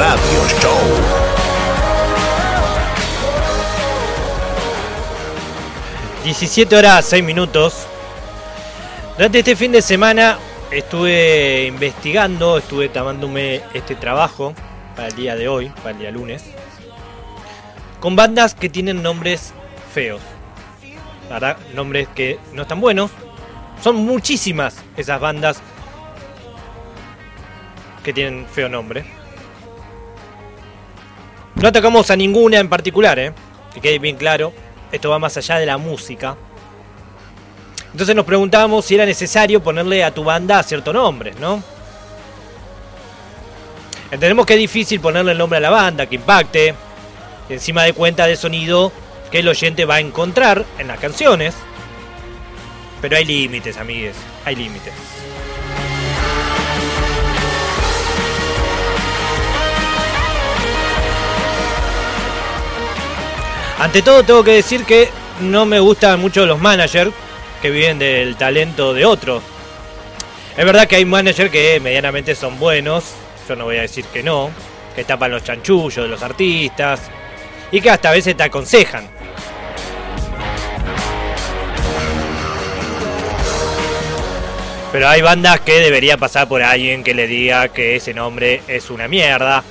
Radio Show. ...17 horas 6 minutos... ...durante este fin de semana... ...estuve investigando... ...estuve tomándome este trabajo... ...para el día de hoy... ...para el día lunes... ...con bandas que tienen nombres feos... Nombres que no están buenos... ...son muchísimas esas bandas... ...que tienen feo nombre... No atacamos a ninguna en particular, ¿eh? Que quede bien claro. Esto va más allá de la música. Entonces nos preguntábamos si era necesario ponerle a tu banda cierto nombre, ¿no? Entendemos que es difícil ponerle el nombre a la banda, que impacte, encima de cuenta de sonido que el oyente va a encontrar en las canciones. Pero hay límites, amigues, hay límites. Ante todo tengo que decir que no me gustan mucho los managers que viven del talento de otros. Es verdad que hay managers que medianamente son buenos, yo no voy a decir que no, que tapan los chanchullos de los artistas y que hasta a veces te aconsejan. Pero hay bandas que debería pasar por alguien que le diga que ese nombre es una mierda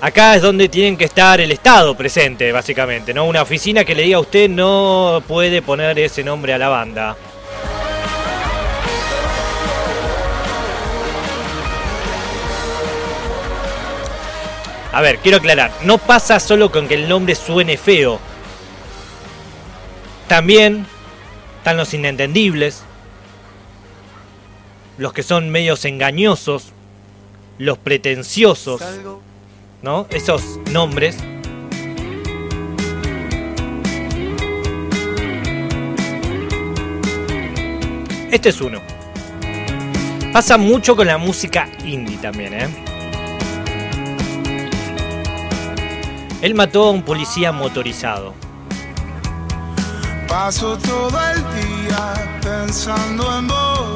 Acá es donde tienen que estar el Estado presente, básicamente, ¿no? Una oficina que le diga a usted no puede poner ese nombre a la banda. A ver, quiero aclarar, no pasa solo con que el nombre suene feo. También están los inentendibles, los que son medios engañosos, los pretenciosos. Esos nombres. Este es uno. Pasa mucho con la música indie también, ¿eh? Él mató a un policía motorizado. Paso todo el día pensando en vos.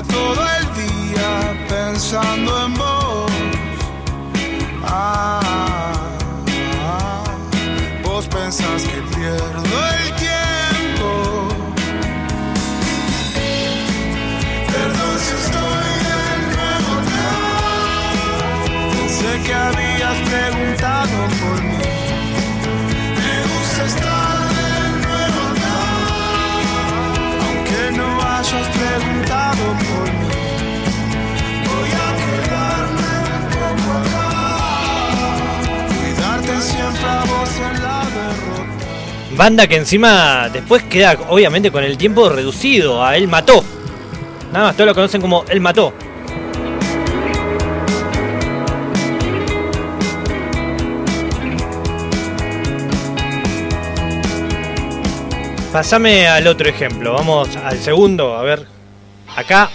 Todo el día pensando en vos. Ah, vos pensás que pierdo el tiempo. Perdón si estoy de nuevo acá. Pensé que habías preguntado Banda que encima después queda obviamente con el tiempo reducido a Él Mató. Nada más, todos lo conocen como Él Mató. Pasame al otro ejemplo, vamos al segundo, a ver. Acá.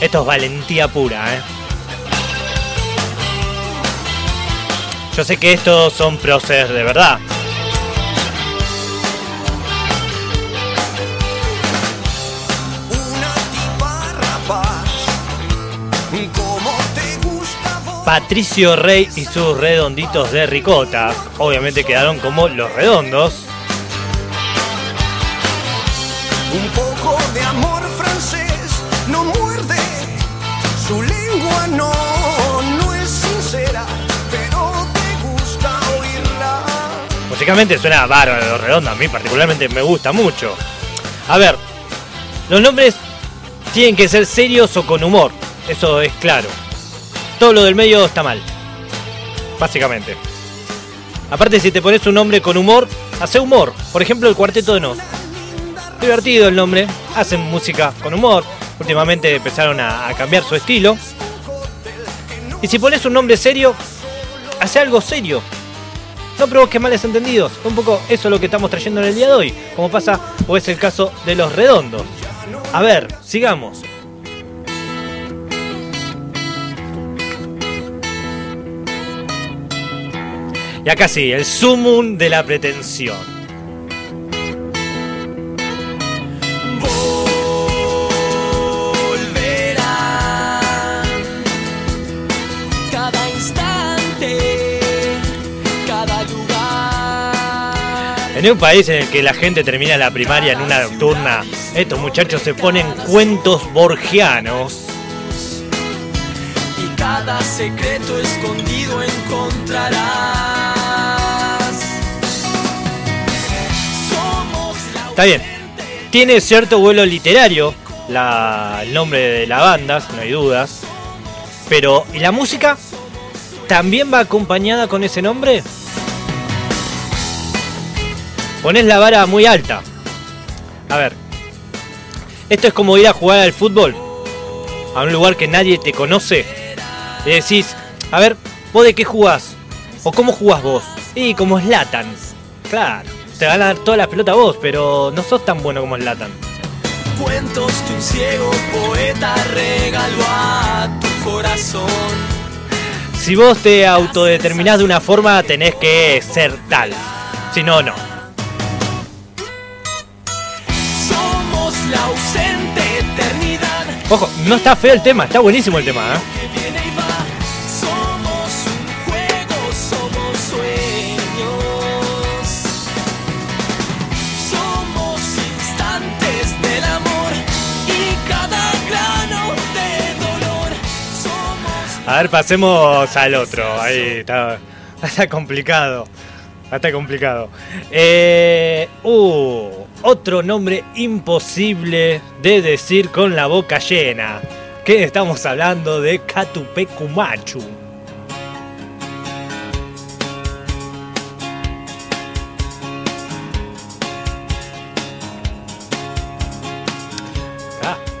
Esto es valentía pura, ¿eh? Yo sé que estos son próceres de verdad. Patricio Rey y sus redonditos de ricota. Obviamente quedaron como los redondos. Un poco de amor francés no muerde, su lengua no, no es sincera, pero te gusta oírla. Musicalmente suena bárbaro los redondos, a mí particularmente me gusta mucho. A ver, los nombres tienen que ser serios o con humor, eso es claro. Todo lo del medio está mal, básicamente. Aparte, si te pones un nombre con humor, hace humor. Por ejemplo, el Cuarteto de Nos. Divertido el nombre, hacen música con humor. Últimamente empezaron a, a cambiar su estilo. Y si pones un nombre serio, hace algo serio. No provoques males entendidos. Un poco eso es lo que estamos trayendo en el día de hoy. Como pasa o es el caso de los redondos. A ver, sigamos. Y acá sí, el sumum de la pretensión. volverán. Cada instante, cada lugar. En un país en el que la gente termina la primaria en una nocturna, estos muchachos se ponen cuentos borgianos. Y cada secreto escondido encontrarás. Está bien, tiene cierto vuelo literario la- el nombre de la banda, no hay dudas. Pero, ¿y la música? ¿También va acompañada con ese nombre? Pones la vara muy alta. A ver, esto es como ir a jugar al fútbol a un lugar que nadie te conoce. Y decís, a ver, ¿vos de qué jugás? ¿O cómo jugás vos? Y como Slatan. Claro, te van a dar todas las pelotas vos, pero no sos tan bueno como Slatan. cuentos que un ciego poeta regaló a tu corazón. Si vos te autodeterminás de una forma, tenés que ser tal. Si no, no. Somos la ausente eternidad Ojo, no está feo el tema, está buenísimo el tema, ¿eh? A ver, pasemos al otro. Ahí está, está complicado. Está complicado. Eh, uh, otro nombre imposible de decir con la boca llena. Que estamos hablando de Catupecumachu.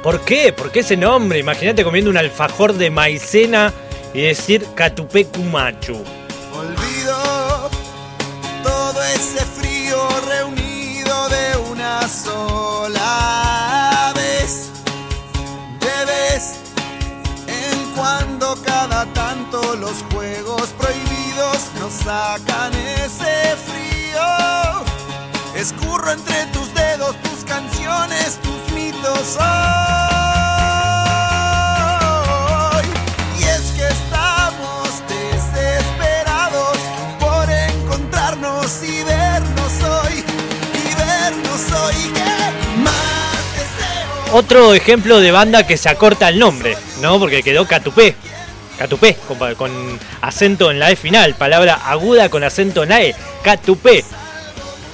¿Por qué? ¿Por qué ese nombre? Imagínate comiendo un alfajor de maicena y decir Catupecumachu. Olvido todo ese frío reunido de una sola vez. De vez en cuando, cada tanto, los juegos prohibidos nos sacan ese frío. Escurro entre tus dedos tus canciones, tus Y es que estamos desesperados por encontrarnos y vernos hoy. Y hoy. ¿Qué más deseo? Otro ejemplo de banda que se acorta el nombre, ¿no? Porque quedó Catupé. Catupé, con, con acento en la E final, palabra aguda con acento en la E. Catupé.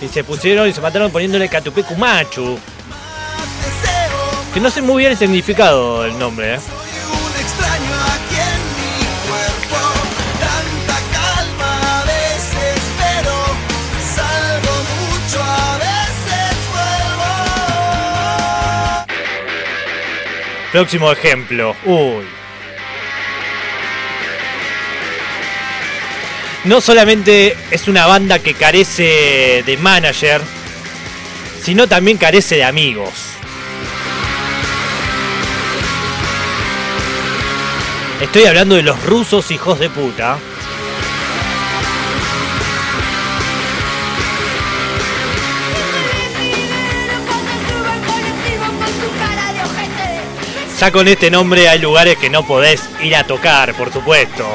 Y se pusieron y se mataron poniéndole Catupé Cumachu. Que no sé muy bien el significado del nombre, ¿eh? Próximo ejemplo. Uy. No solamente es una banda que carece de manager, sino también carece de amigos. Estoy hablando de los rusos hijos de puta. Ya con este nombre hay lugares que no podés ir a tocar, por supuesto.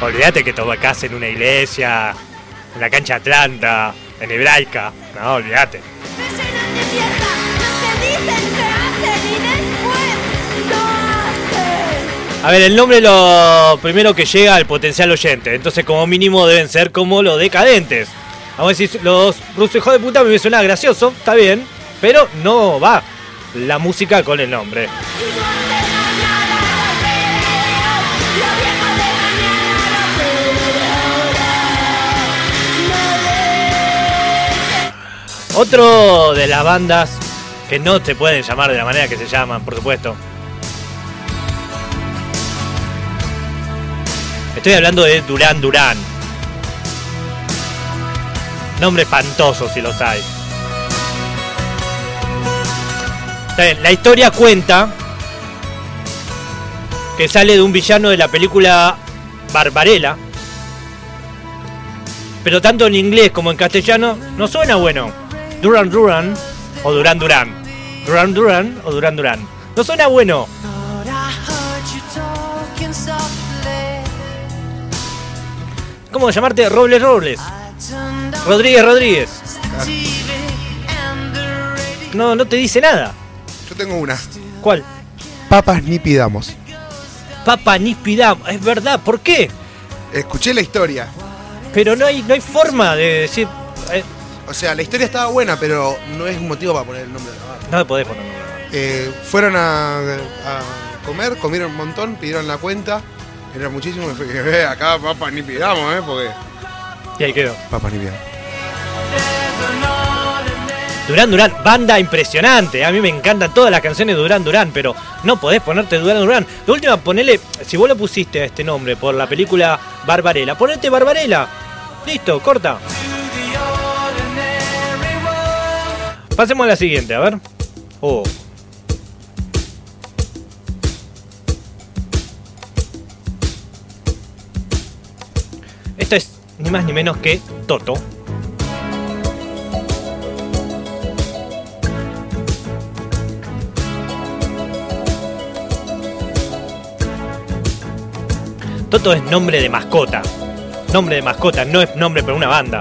Olvídate que tocas en una iglesia, en la cancha Atlanta, en hebraica. No, olvídate. A ver, el nombre lo primero que llega al potencial oyente. Entonces, como mínimo, deben ser como los decadentes. Vamos a decir, los rusos de puta me suena gracioso, está bien. Pero no va la música con el nombre. Otro de las bandas que no te pueden llamar de la manera que se llaman, por supuesto. Estoy hablando de Durán Durán. Nombre espantoso si los hay. La historia cuenta que sale de un villano de la película Barbarella. Pero tanto en inglés como en castellano no suena bueno. Duran Duran o Duran Duran. Duran Duran o Duran Duran. No suena bueno. ¿Cómo llamarte? Robles Robles. Rodríguez Rodríguez. No, no te dice nada. Yo tengo una. ¿Cuál? Papas ni pidamos. Papa Nispidam. Es verdad, ¿por qué? Escuché la historia. Pero no hay, no hay forma de decir. eh, O sea, la historia estaba buena, pero no es un motivo para poner el nombre de la banda. no me podés poner. Eh, fueron a, a comer, comieron un montón, pidieron la cuenta. Era muchísimo. Y fue "Eh, acá papas ni pidamos, ¿eh? Porque. Y ahí quedó. Papas ni pidamos. Durán Durán, banda impresionante. A mí me encantan todas las canciones de Durán Durán, pero no podés ponerte Durán Durán. De última, ponele, si vos lo pusiste a este nombre por la película Barbarella, ponete Barbarella. Listo, corta. Pasemos a la siguiente, a ver. Oh. Esto es ni más ni menos que Toto. Toto es nombre de mascota. Nombre de mascota, no es nombre para una banda.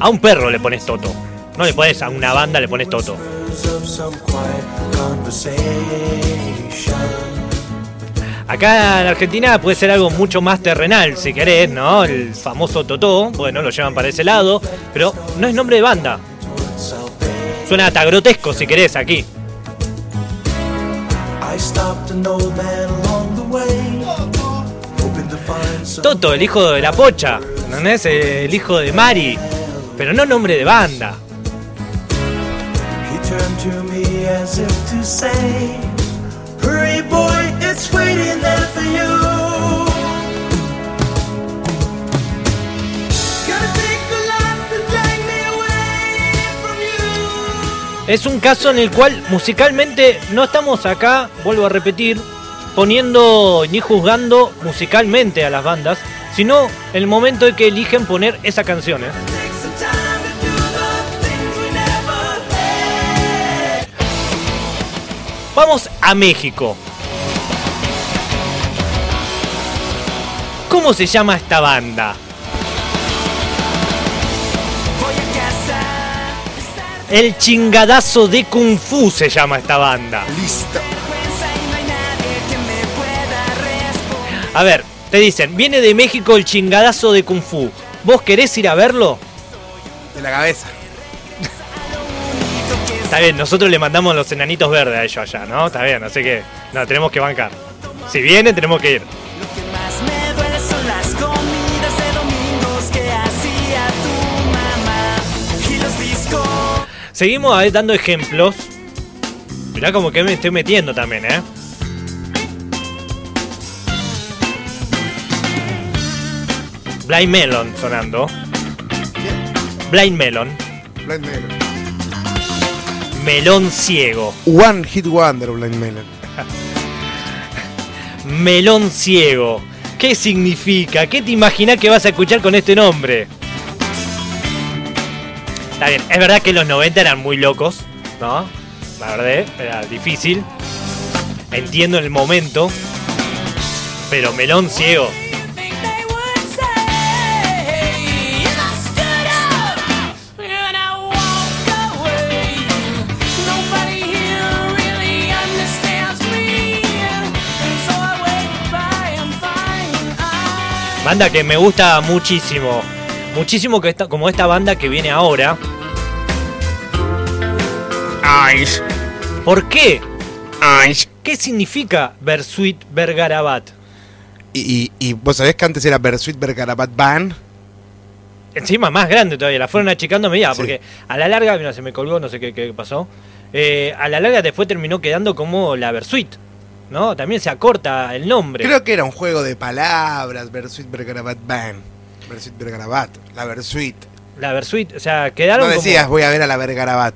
A un perro le pones Toto. No le pones a una banda, le pones Toto. Acá en Argentina puede ser algo mucho más terrenal, si querés, ¿no? El famoso Totó, bueno, lo llevan para ese lado, pero no es nombre de banda. Suena hasta grotesco, si querés, aquí. Toto, el hijo de la pocha, ¿no es? El hijo de Mari, pero no nombre de banda. Es un caso en el cual musicalmente no estamos acá, vuelvo a repetir, poniendo ni juzgando musicalmente a las bandas, sino el momento en que eligen poner esa canción. ¿eh? Vamos a México. ¿Cómo se llama esta banda? El chingadazo de Kung Fu se llama esta banda. Listo. A ver, te dicen, viene de México el chingadazo de Kung Fu. ¿Vos querés ir a verlo? De la cabeza. Está bien, nosotros le mandamos los enanitos verdes a ellos allá, ¿no? Está bien, así que no, tenemos que bancar. Si viene, tenemos que ir. Seguimos ahí dando ejemplos. Mirá como que me estoy metiendo también, ¿eh? Blind Melon sonando. Blind Melon. Blind Melon. Melón ciego. One Hit Wonder, Blind Melon. Melón ciego. ¿Qué significa? ¿Qué te imaginas que vas a escuchar con este nombre? Está bien, es verdad que los 90 eran muy locos, ¿no? La verdad, era difícil. Entiendo el momento. Pero melón ciego. Banda que me gusta muchísimo. Muchísimo que esta, como esta banda que viene ahora. Ice. ¿Por qué? Ice. ¿Qué significa Bersuit Bergarabat? Y, y, y vos sabés que antes era Bersuit Bergarabat Band. Encima más grande todavía, la fueron achicando a medida, Sí. porque a la larga, mira, se me colgó, no sé qué, qué pasó. Eh, a la larga después terminó quedando como la Versuit, ¿no? También se acorta el nombre. Creo que era un juego de palabras, Bersuit Bergarabat Band. Versuit Vergarabat. La Versuit. La Versuit, o sea, quedaron No como- decías, voy a ver a la Vergarabat.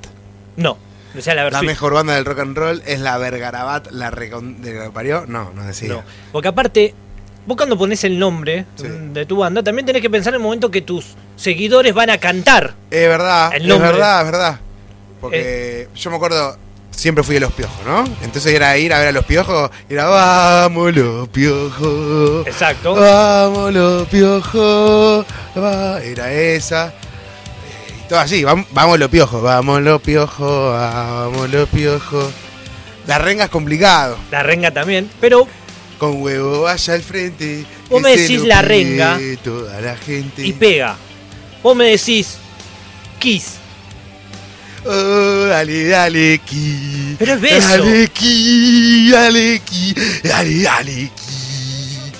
No, decía la La Versuit. mejor banda del rock and roll es la Vergarabat, la recon... de lo parió. No, no decía. No, porque aparte, vos cuando pones el nombre Sí. de tu banda, también tenés que pensar en el momento que tus seguidores van a cantar. Es verdad, El es verdad, es verdad. Porque yo me acuerdo, siempre fui de los piojos, ¿no? Entonces era ir a ver a los piojos y era vamos los piojos. Exacto. Vamos los piojos. va", Era esa. Eh, Y todo así, vam- vamos los piojos, vamos los piojos, vamos los piojos. La renga es complicado. La renga también, pero Con huevo vaya al frente. Vos me decís la renga Toda la gente. y pega. Vos me decís Kiss. Oh, dale, dale, ki. Pero es beso. Dale, ki, dale, ki. Dale, dale, ki.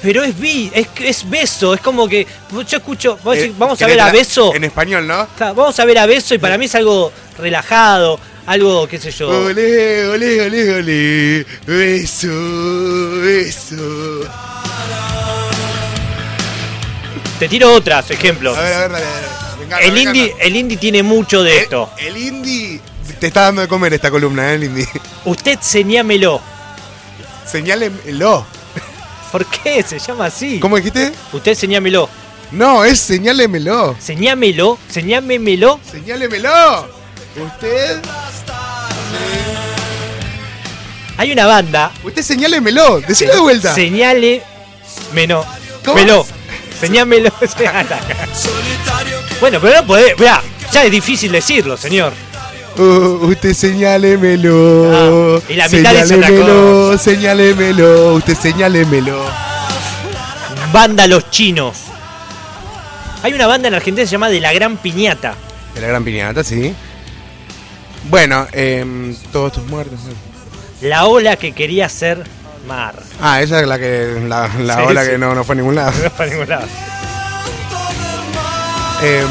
Pero es bi, es, es beso, es como que yo escucho, Eh, vamos a ¿querés ver a beso, En español, ¿no? Claro, vamos a ver a beso y para mí es algo relajado, algo, qué sé yo. Olé, olé, olé, olé. Beso, beso. Te tiro otras ejemplos. A ver, a ver, dale, dale. Encanta, El me indie, encanta. el indie tiene mucho de Eh, esto. El indie te está dando de comer esta columna, ¿eh? El indie. Usted señámelo. Señálemelo. ¿Por qué se llama así? ¿Cómo dijiste? Usted señámelo. No, es señálemelo. Señámelo, señámemelo. Señálemelo. Usted. Hay una banda. Usted señálemelo. Decilo de vuelta. Señale. Meno. ¿Cómo? Meló. Señámelo. bueno, pero no podés. Mirá, ya es difícil decirlo, señor. Uh, usted señálemelo. Ah, y la mitad dice otra Señálemelo, Señálemelo. Usted señálemelo. Banda Los Chinos. Hay una banda en Argentina que se llama De la Gran Piñata. De la gran piñata, sí. Bueno, em, todos tus muertos. La ola que quería ser mar. Ah, esa es la que la, la Sí, ola sí. que no, no fue a ningún lado. No para ningún lado. Em,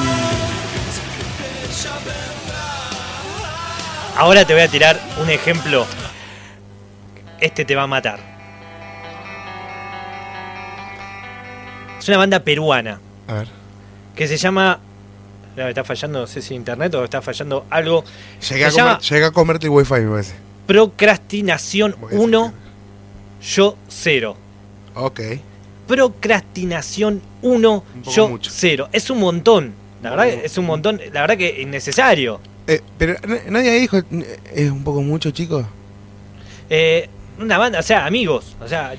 Ahora te voy a tirar un ejemplo. Este te va a matar. Es una banda peruana a ver. que se llama. No, está fallando, no sé si internet o está fallando algo. Llegué a, comer- a comerte el wifi, me parece. Procrastinación Voy a 1, yo 0. Ok. Procrastinación 1, Un poco yo mucho. 0. Es un montón. La verdad es un montón. La verdad que innecesario. Eh, pero nadie dijo, es un poco mucho, chicos. Eh, una banda, o sea, amigos. O sea,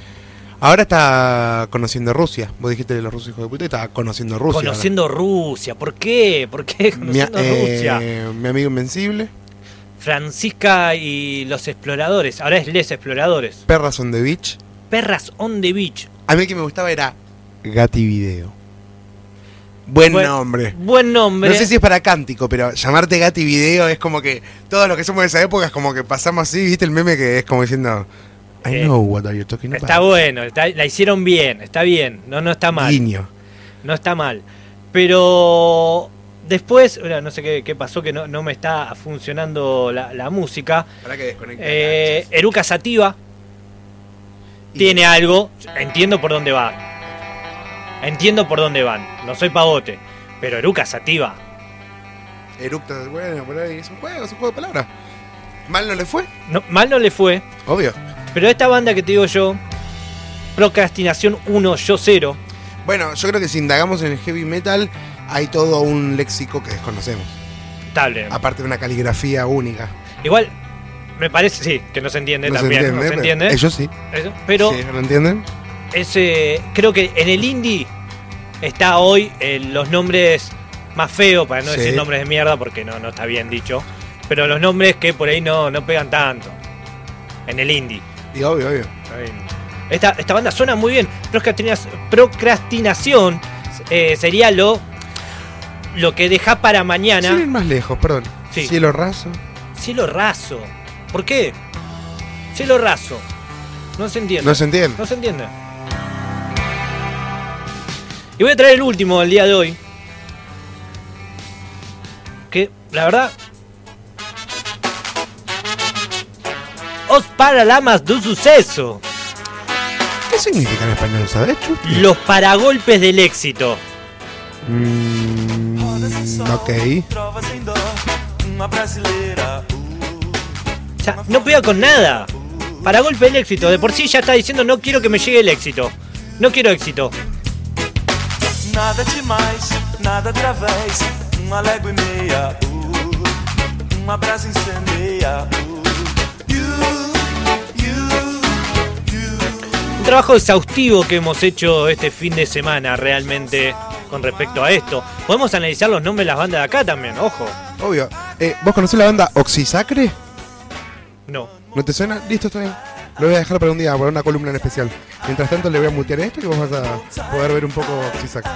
Ahora está conociendo Rusia. Vos dijiste de los rusos hijos de puta y está conociendo Rusia. ahora. conociendo Rusia. ¿Por qué? ¿Por qué mi, conociendo eh, Rusia? mi amigo Invencible. Francisca y los exploradores. Ahora es Les Exploradores. Perras on the Beach. Perras on the Beach. A mí el que me gustaba era Gati Video. Buen Buen- nombre. Buen nombre. No sé si es para cántico, pero llamarte Gati Video es como que todos los que somos de esa época es como que pasamos así, ¿viste el meme que es como diciendo I Eh, know what are you talking about? Está bueno, está- la hicieron bien, está bien, no, no está mal. Guiño. No está mal. Pero después, no sé qué, qué pasó, que no, no me está funcionando la, la música. Para que desconecte. Eh, Eruca Sativa tiene algo, entiendo por dónde va. Entiendo por dónde van, no soy pavote. Pero Eruca Sativa, Eructa, bueno, por ahí es un juego, es un juego de palabras. ¿Mal no le fue? no- mal no le fue. Obvio. Pero esta banda que te digo yo, Procrastinación 1, yo 0. Bueno, yo creo que si indagamos en el heavy metal, hay todo un léxico que desconocemos. Estable. Aparte de una caligrafía única. Igual, me parece, sí, que no se entiende No se también. entiende, no se entiende. Ellos sí. Eso, pero Sí, ¿lo entienden? ese, creo que en el indie está hoy eh, los nombres más feos, para no Sí. decir nombres de mierda, porque no, no está bien dicho. Pero los nombres que por ahí no, no pegan tanto. En el indie. Y obvio, obvio. Esta, esta banda suena muy bien. Procrastinación eh, sería lo, lo que deja para mañana. Más lejos, perdón. Sí. Cielo raso. Cielo raso. ¿Por qué? Cielo raso. No se entiende. No se entiende. No se entiende. Y voy a traer el último del día de hoy. Que, la verdad. Os paralamas do suceso. ¿Qué significa en español, sabes, Chupi? Los paragolpes del éxito. Mm, ok. O sea, no pega con nada. Para golpe el éxito. De por sí ya está diciendo no quiero que me llegue el éxito. No quiero éxito. Nada demais, nada através, uma légua e meia. Uh, uma brasa incendeia. Uh, you, you, you. Un trabajo exhaustivo que hemos hecho este fin de semana realmente con respecto a esto. Podemos analizar los nombres de las bandas de acá también, ojo. Obvio. Eh, ¿Vos conocés la banda Oxisacre? No. ¿No te suena? Listo, está bien. Lo voy a dejar para un día, para una columna en especial. Mientras tanto le voy a mutear esto y vos vas a poder ver un poco Oxisacre.